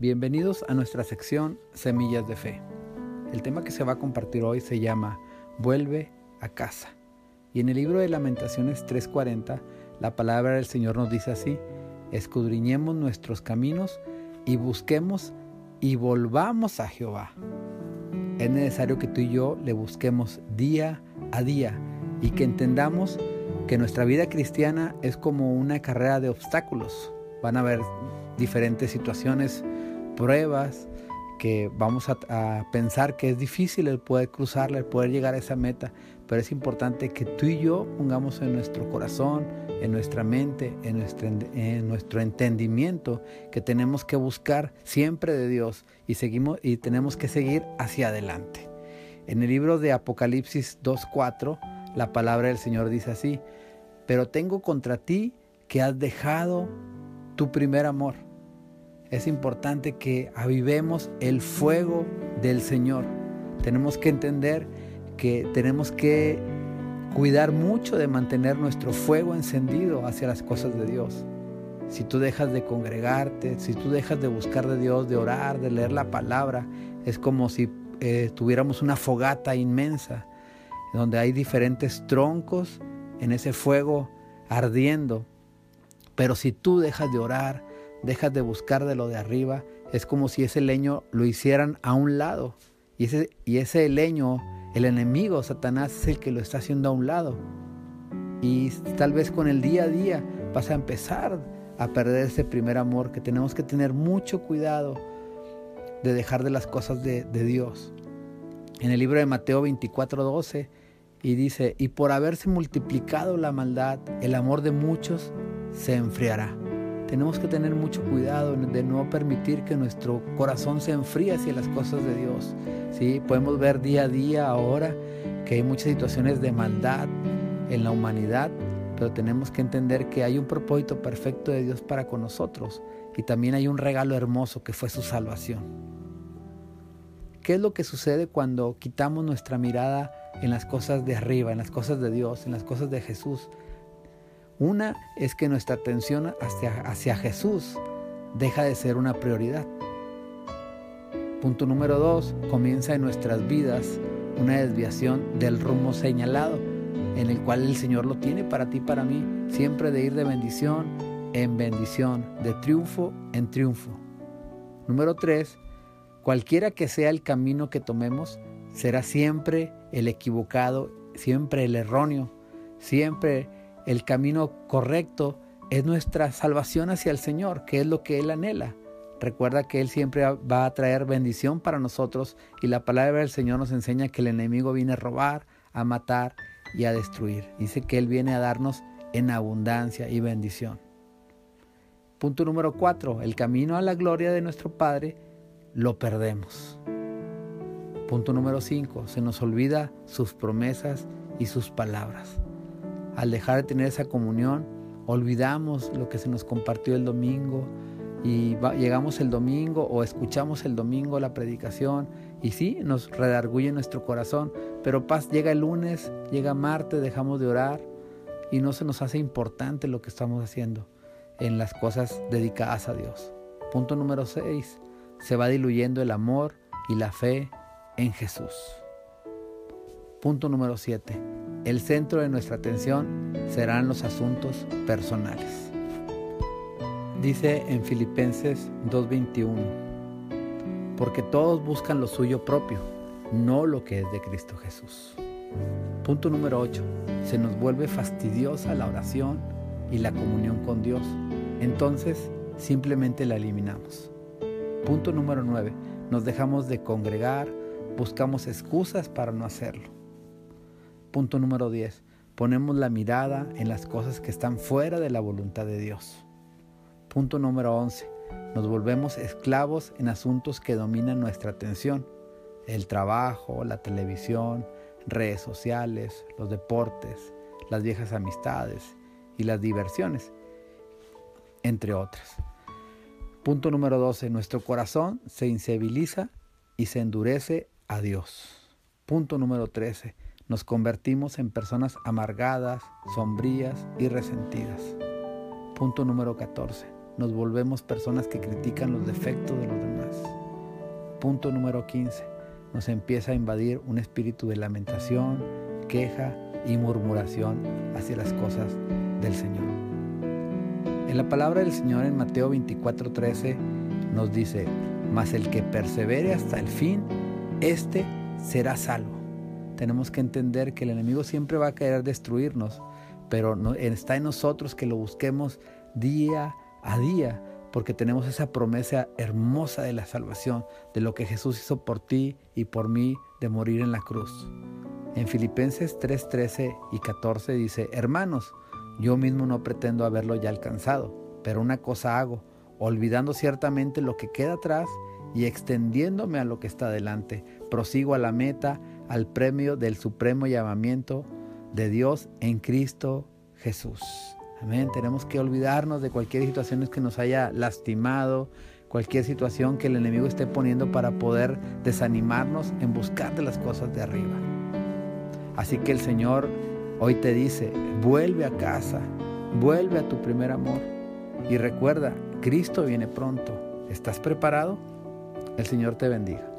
Bienvenidos a nuestra sección Semillas de Fe. El tema que se va a compartir hoy se llama Vuelve a casa. Y en el libro de Lamentaciones 3:40, la palabra del Señor nos dice así, escudriñemos nuestros caminos y busquemos y volvamos a Jehová. Es necesario que tú y yo le busquemos día a día y que entendamos que nuestra vida cristiana es como una carrera de obstáculos. Van a haber diferentes situaciones, pruebas, que vamos a, pensar que es difícil el poder cruzarla, el poder llegar a esa meta, pero es importante que tú y yo pongamos en nuestro corazón, en nuestra mente, en nuestro, en nuestro entendimiento que tenemos que buscar siempre de Dios y, seguimos, y tenemos que seguir hacia adelante. En el libro de Apocalipsis 2.4, la palabra del Señor dice así, pero tengo contra ti que has dejado tu primer amor es importante que avivemos el fuego del Señor. Tenemos que entender que tenemos que cuidar mucho de mantener nuestro fuego encendido hacia las cosas de Dios. Si tú dejas de congregarte, si tú dejas de buscar de Dios, de orar, de leer la palabra, es como si eh, tuviéramos una fogata inmensa, donde hay diferentes troncos en ese fuego ardiendo. Pero si tú dejas de orar, dejas de buscar de lo de arriba, es como si ese leño lo hicieran a un lado. Y ese, y ese leño, el enemigo, Satanás, es el que lo está haciendo a un lado. Y tal vez con el día a día vas a empezar a perder ese primer amor, que tenemos que tener mucho cuidado de dejar de las cosas de, de Dios. En el libro de Mateo 24, 12, y dice, y por haberse multiplicado la maldad, el amor de muchos se enfriará tenemos que tener mucho cuidado de no permitir que nuestro corazón se enfríe hacia las cosas de Dios. ¿sí? Podemos ver día a día ahora que hay muchas situaciones de maldad en la humanidad, pero tenemos que entender que hay un propósito perfecto de Dios para con nosotros y también hay un regalo hermoso que fue su salvación. ¿Qué es lo que sucede cuando quitamos nuestra mirada en las cosas de arriba, en las cosas de Dios, en las cosas de Jesús? Una es que nuestra atención hacia, Jesús deja de ser una prioridad. Punto número dos, comienza en nuestras vidas una desviación del rumbo señalado, en el cual el Señor lo tiene para ti y para mí, siempre de ir de bendición en bendición, de triunfo en triunfo. Número tres, cualquiera que sea el camino que tomemos, será siempre el equivocado, siempre el erróneo, siempre el camino correcto es nuestra salvación hacia el Señor, que es lo que Él anhela. Recuerda que Él siempre va a traer bendición para nosotros y la palabra del Señor nos enseña que el enemigo viene a robar, a matar y a destruir. Dice que Él viene a darnos en abundancia y bendición. Punto número cuatro, el camino a la gloria de nuestro Padre lo perdemos. Punto número cinco, se nos olvida sus promesas y sus palabras al dejar de tener esa comunión, olvidamos lo que se nos compartió el domingo y llegamos el domingo o escuchamos el domingo la predicación y sí, nos redarguye nuestro corazón, pero paz llega el lunes, llega martes, dejamos de orar y no se nos hace importante lo que estamos haciendo en las cosas dedicadas a Dios. Punto número 6. Se va diluyendo el amor y la fe en Jesús. Punto número 7 el centro de nuestra atención serán los asuntos personales. Dice en Filipenses 2.21, porque todos buscan lo suyo propio, no lo que es de Cristo Jesús. Punto número 8. Se nos vuelve fastidiosa la oración y la comunión con Dios. Entonces simplemente la eliminamos. Punto número 9. Nos dejamos de congregar, buscamos excusas para no hacerlo. Punto número 10. Ponemos la mirada en las cosas que están fuera de la voluntad de Dios. Punto número 11. Nos volvemos esclavos en asuntos que dominan nuestra atención. El trabajo, la televisión, redes sociales, los deportes, las viejas amistades y las diversiones, entre otras. Punto número 12. Nuestro corazón se insensibiliza y se endurece a Dios. Punto número 13 nos convertimos en personas amargadas, sombrías y resentidas. Punto número 14. Nos volvemos personas que critican los defectos de los demás. punto número 15, nos empieza a invadir un espíritu de lamentación, queja y murmuración hacia las cosas del Señor. En la palabra del Señor en Mateo 24:13 nos dice, mas el que persevere hasta el fin, éste será salvo. Tenemos que entender que el enemigo siempre va a querer destruirnos, pero está en nosotros que lo busquemos día a día, porque tenemos esa promesa hermosa de la salvación, de lo que Jesús hizo por ti y por mí, de morir en la cruz. En Filipenses 3, 13 y 14 dice, hermanos, yo mismo no pretendo haberlo ya alcanzado, pero una cosa hago, olvidando ciertamente lo que queda atrás y extendiéndome a lo que está delante, prosigo a la meta, al premio del supremo llamamiento de Dios en Cristo Jesús. Amén. Tenemos que olvidarnos de cualquier situación que nos haya lastimado, cualquier situación que el enemigo esté poniendo para poder desanimarnos en buscar de las cosas de arriba. Así que el Señor hoy te dice, vuelve a casa, vuelve a tu primer amor y recuerda, Cristo viene pronto. ¿Estás preparado? El Señor te bendiga.